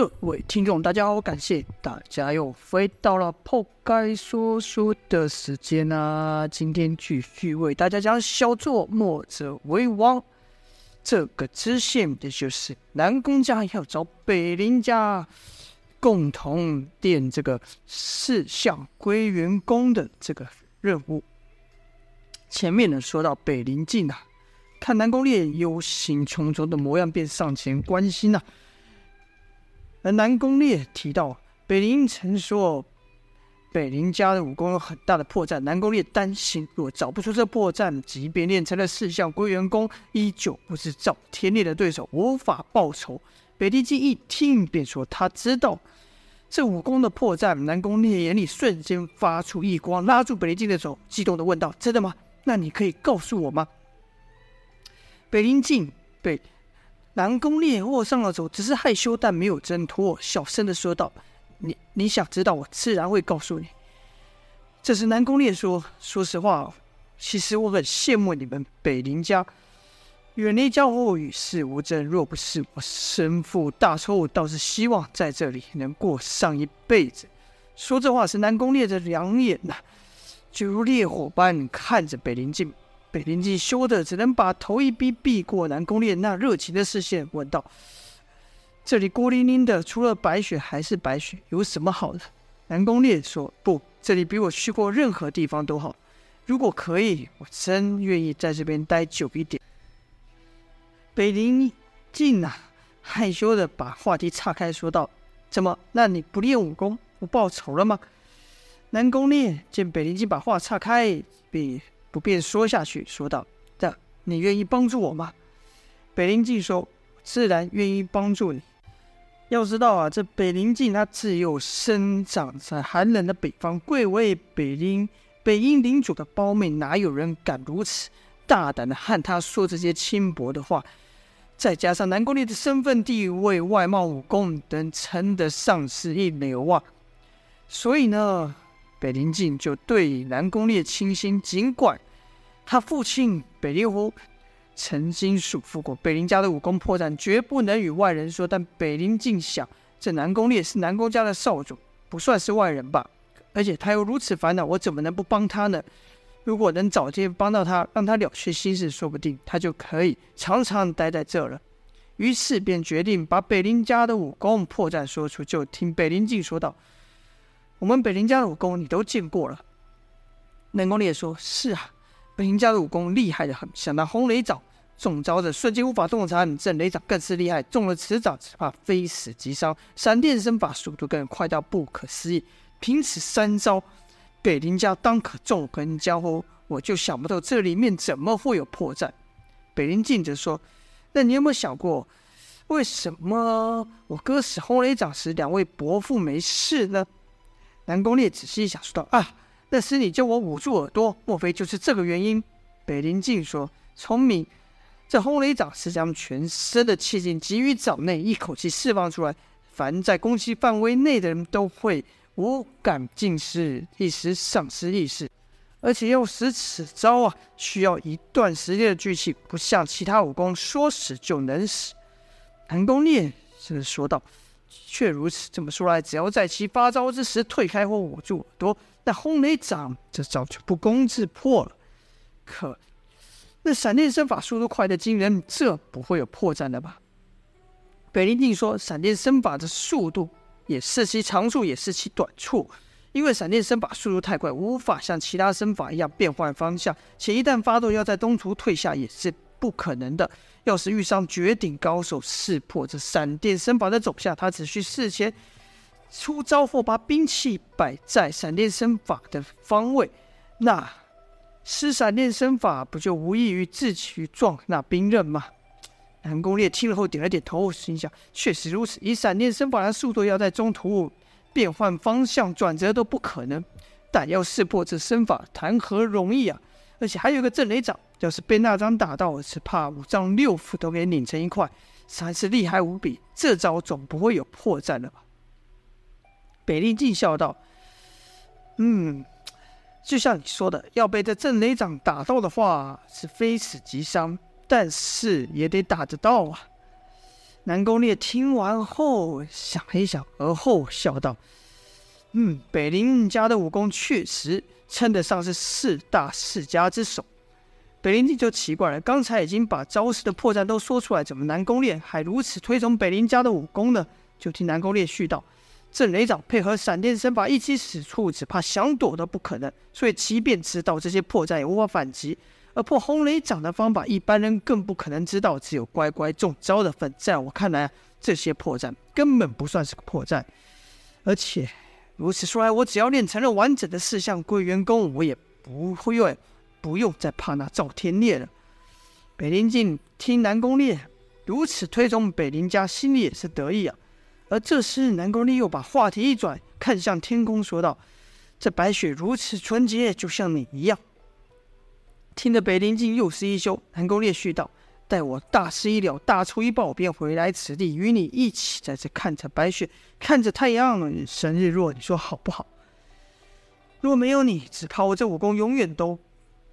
各位听众，大家好，感谢大家又回到了破盖说书的时间啊！今天继续为大家讲小作墨者为王这个支线，也就是南宫家要找北林家共同垫这个四项归元宫的这个任务。前面呢说到北林静啊，看南宫烈忧心忡忡的模样，便上前关心啊。而南宫烈提到，北林曾说北林家的武功有很大的破绽。南宫烈担心，若找不出这破绽，即便练成了四相归元功，依旧不是赵天烈的对手，无法报仇。北林静一听便说，他知道这武功的破绽。南宫烈眼里瞬间发出异光，拉住北林静的手，激动地问道：“真的吗？那你可以告诉我吗？”北林静被。南宫烈握上了手，只是害羞但没有挣脱，小声的说道：“你你想知道，我自然会告诉你。”这时南宫烈说：“说实话，其实我很羡慕你们北林家，远离江湖，与世无争。若不是我身负大仇，倒是希望在这里能过上一辈子。”说这话时，南宫烈的两眼呐，就如烈火般看着北林静。北林静羞得只能把头一逼，避过南宫烈那热情的视线，问道：“这里孤零零的，除了白雪还是白雪，有什么好的？”南宫烈说：“不，这里比我去过任何地方都好。如果可以，我真愿意在这边待久一点。”北林静啊，害羞的把话题岔开，说道：“怎么？那你不练武功，不报仇了吗？”南宫烈见北林静把话岔开，便。不便说下去，说道：“这你愿意帮助我吗？”北林静说：“自然愿意帮助你。要知道啊，这北林静他自幼生长在寒冷的北方，贵为北林北阴领主的胞妹，哪有人敢如此大胆的和他说这些轻薄的话？再加上南宫烈的身份地位、外貌、武功等，称得上是一流啊。所以呢。”北林静就对南宫烈倾心，尽管他父亲北林狐曾经嘱咐过，北林家的武功破绽绝不能与外人说，但北林静想，这南宫烈是南宫家的少主，不算是外人吧？而且他又如此烦恼，我怎么能不帮他呢？如果能早些帮到他，让他了却心事，说不定他就可以常常待在这了。于是便决定把北林家的武功破绽说出，就听北林静说道。我们北林家的武功你都见过了。南宫烈说：“是啊，北林家的武功厉害得很，想到轰雷掌，中招的瞬间无法动弹；震雷掌更是厉害，中了此掌只怕非死即伤。闪电身法速度更快到不可思议。凭此三招，北林家当可纵横江湖。我就想不透这里面怎么会有破绽。”北林静则说：“那你有没有想过，为什么我哥使轰雷掌时，两位伯父没事呢？”南宫烈仔细一想，说道：“啊，那时你叫我捂住耳朵，莫非就是这个原因？”北林静说：“聪明，这轰雷掌是将全身的气劲集于掌内，一口气释放出来，凡在攻击范围内的人都会无感尽失，一时丧失意识。而且要使此招啊，需要一段时间的聚气，不像其他武功说使就能使。”南宫烈是说道。确如此，这么说来，只要在其发招之时退开或捂住耳朵，那轰雷掌这招就不攻自破了。可那闪电身法速度快得惊人，这不会有破绽的吧？北林静说：“闪电身法的速度也是其长处，也是其短处。因为闪电身法速度太快，无法像其他身法一样变换方向，且一旦发动，要在中途退下也是不可能的。”要是遇上绝顶高手，识破这闪电身法的走向，他只需事前出招或把兵器摆在闪电身法的方位，那施闪电身法不就无异于自取撞那兵刃吗？南宫烈听了后点了点头，心想：确实如此。以闪电身法的速度，要在中途变换方向、转折都不可能。但要识破这身法，谈何容易啊！而且还有一个震雷掌。要是被那掌打到，只怕五脏六腑都给拧成一块，实在是厉害无比。这招总不会有破绽了吧？北林静笑道：“嗯，就像你说的，要被这震雷掌打到的话，是非死即伤，但是也得打得到啊。”南宫烈听完后想了一想，而后笑道：“嗯，北林家的武功确实称得上是四大世家之首。”北林帝就奇怪了，刚才已经把招式的破绽都说出来，怎么南宫烈还如此推崇北林家的武功呢？就听南宫烈续道：“震雷掌配合闪电身法一起使出，只怕想躲都不可能。所以即便知道这些破绽，也无法反击。”而破红雷掌的方法，一般人更不可能知道，只有乖乖中招的份。在我看来，这些破绽根本不算是个破绽。而且如此说来，我只要练成了完整的四象归元功，我也不会不用再怕那赵天烈了。北林静听南宫烈如此推崇北林家，心里也是得意啊。而这时，南宫烈又把话题一转，看向天空，说道：“这白雪如此纯洁，就像你一样。”听得北林静又是一休，南宫烈续道：“待我大事一了，大仇一报，便回来此地，与你一起在这看着白雪，看着太阳升日落，你说好不好？若没有你，只怕我这武功永远都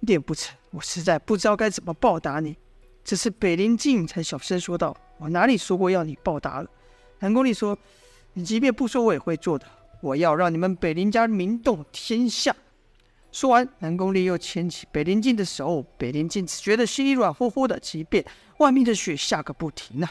练不成。我实在不知道该怎么报答你。”这是北林静才小声说道：“我哪里说过要你报答了？”南宫烈说：“你即便不说，我也会做的。我要让你们北林家名动天下。”说完，南宫烈又牵起北林静的手，北林静只觉得心里软乎乎的，即便外面的雪下个不停啊。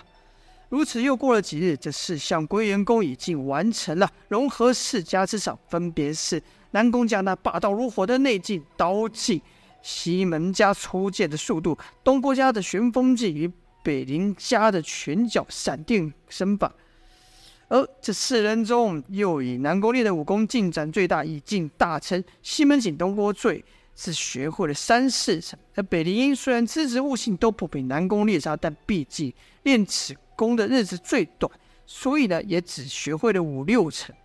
如此又过了几日，这四项归元功已经完成了，融合四家之长，分别是南宫家那霸道如火的内劲刀劲，西门家出剑的速度，东郭家的旋风劲与北林家的拳脚闪电身法。而这四人中，又以南宫烈的武功进展最大，以进大成。西门景、东郭醉是学会了三四成，而北林虽然资质悟性都不比南宫烈差，但毕竟练此功的日子最短，所以呢，也只学会了五六成。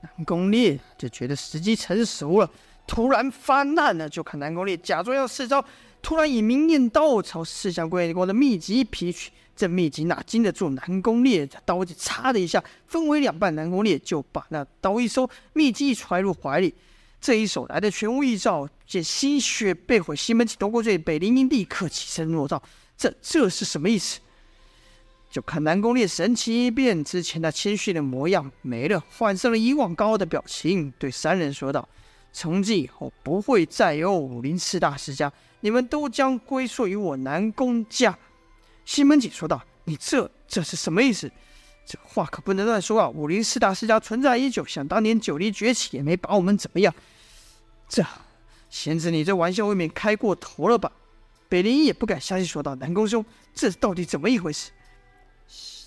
南宫烈就觉得时机成熟了，突然发难了，就看南宫烈假装要试招，突然以明艳刀朝四象归元功的秘籍劈去。这秘籍哪经得住南宫烈的刀子？嚓的一下分为两半，南宫烈就把那刀一收，秘籍一揣入怀里。这一手来的全无预兆，见心血被毁，西门庆、夺过罪、北林英立刻起身落道：“这这是什么意思？”就看南宫烈神情一变，之前那谦逊的模样没了，换上了以往高傲的表情，对三人说道：“从今以后不会再有武林四大世家，你们都将归宿于我南宫家。”西门庆说道：“你这这是什么意思？这话可不能乱说啊！武林四大世家存在已久，想当年九黎崛起也没把我们怎么样。这贤侄，你这玩笑未免开过头了吧？”北林也不敢相信，说道：“南宫兄，这到底怎么一回事？”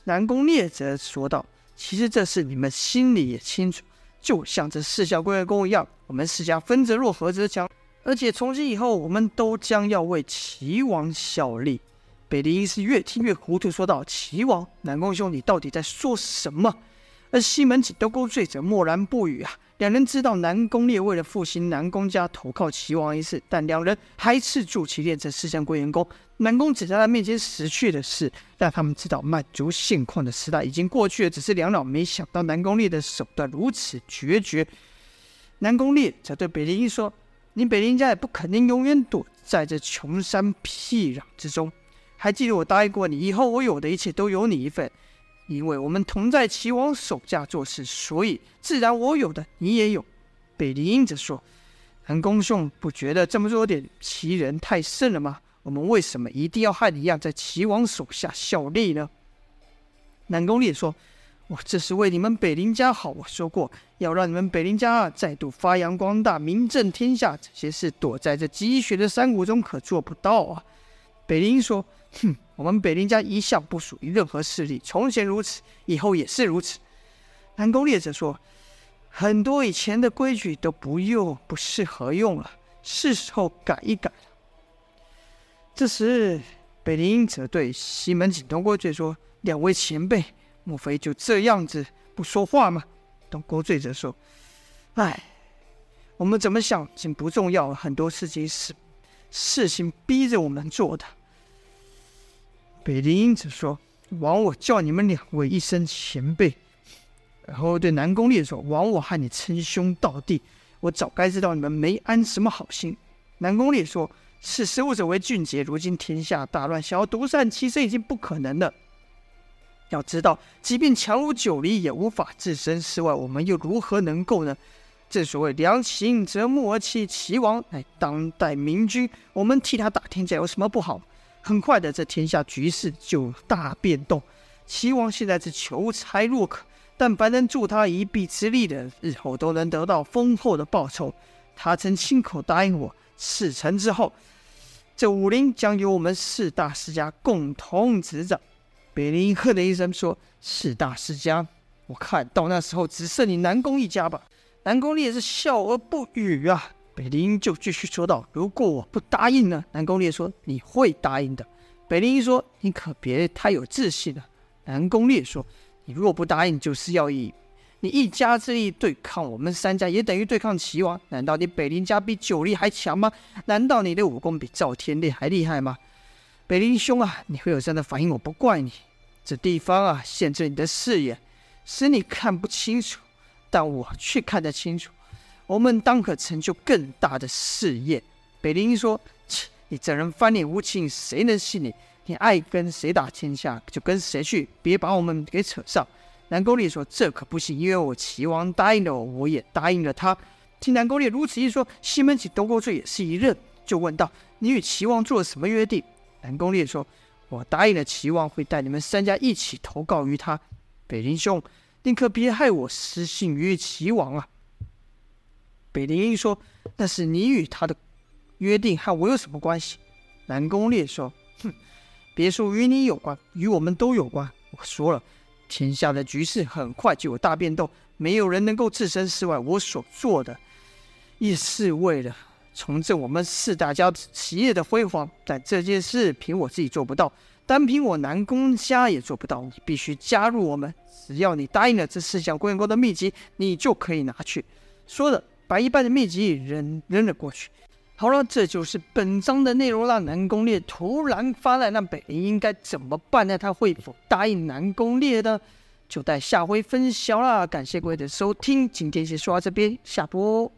南宫烈则说道：“其实这事你们心里也清楚，就像这四项归元功一样，我们四家分则弱，合则强，而且从今以后，我们都将要为齐王效力。”北林是越听越糊涂，说道：“齐王，南宫兄，你到底在说什么？”而西门子都勾醉者默然不语啊。两人知道南宫烈为了复兴南宫家投靠齐王一事，但两人还是助其练成四象归元功。南宫只在他面前死去的事，但他们知道满足现况的时代已经过去了。只是两老没想到南宫烈的手段如此决绝。南宫烈则对北林一说：“你北林家也不可能永远躲在这穷山僻壤之中。”还记得我答应过你，以后我有的一切都有你一份，因为我们同在齐王手下做事，所以自然我有的你也有。北林英则说：“南宫兄不觉得这么做有点欺人太甚了吗？我们为什么一定要和你一样在齐王手下效力呢？”南宫烈说：“我这是为你们北林家好。我说过要让你们北林家再度发扬光大，名震天下。这些事躲在这积雪的山谷中可做不到啊。”北林英说。哼，我们北林家一向不属于任何势力，从前如此，以后也是如此。南宫烈则说，很多以前的规矩都不用，不适合用了，是时候改一改了。这时，北林则对西门景、东郭醉说：“两位前辈，莫非就这样子不说话吗？”东郭醉则说：“哎，我们怎么想已经不重要，很多事情是事情逼着我们做的。”北林英子说：“枉我叫你们两位一声前辈。”然后对南宫烈说：“枉我和你称兄道弟，我早该知道你们没安什么好心。”南宫烈说：“识时务者为俊杰，如今天下大乱，想要独善其身已经不可能了。”要知道，即便强如九黎，也无法置身事外，我们又如何能够呢？正所谓良禽择木而栖，齐王乃当代明君，我们替他打天下有什么不好？很快的，这天下局势就大变动。齐王现在是求财若渴，但凡能助他一臂之力的，日后都能得到丰厚的报酬。他曾亲口答应我，事成之后，这武林将由我们四大世家共同执掌。北陵哼了一声说：“四大世家，我看到那时候只剩你南宫一家吧。”南宫烈是笑而不语啊。北陵就继续说道：“如果我不答应呢？”南宫烈说：“你会答应的。”北陵说：“你可别太有自信了。”南宫烈说：“你若不答应，就是要以你一家之力对抗我们三家，也等于对抗齐王。难道你北林家比九黎还强吗？难道你的武功比赵天烈还厉害吗？”北林兄啊，你会有这样的反应，我不怪你。这地方啊，限制你的视野，使你看不清楚。但我却看得清楚，我们当可成就更大的事业。北陵说：“切，你这人翻脸无情，谁能信你？你爱跟谁打天下，就跟谁去，别把我们给扯上。”南宫烈说：“这可不行，因为我齐王答应了我，我也答应了他。”听南宫烈如此一说，西门庆、东郭醉也是一愣，就问道：“你与齐王做了什么约定？”南宫烈说：“我答应了齐王，会带你们三家一起投靠于他。”北陵兄。宁可别害我失信于齐王啊！北陵说：“那是你与他的约定，和我有什么关系？”南宫烈说：“哼，别说与你有关，与我们都有关。我说了，天下的局势很快就有大变动，没有人能够置身事外。我所做的，也是为了重振我们四大家企业的辉煌。但这件事凭我自己做不到。”单凭我南宫家也做不到，你必须加入我们。只要你答应了这四项关公的秘籍，你就可以拿去。说着，把一半的秘籍扔扔了过去。好了，这就是本章的内容了。南宫烈突然发难，那北林应该怎么办呢？他会否答应南宫烈呢？就待下回分晓了。感谢各位的收听，今天先说到这边，下播。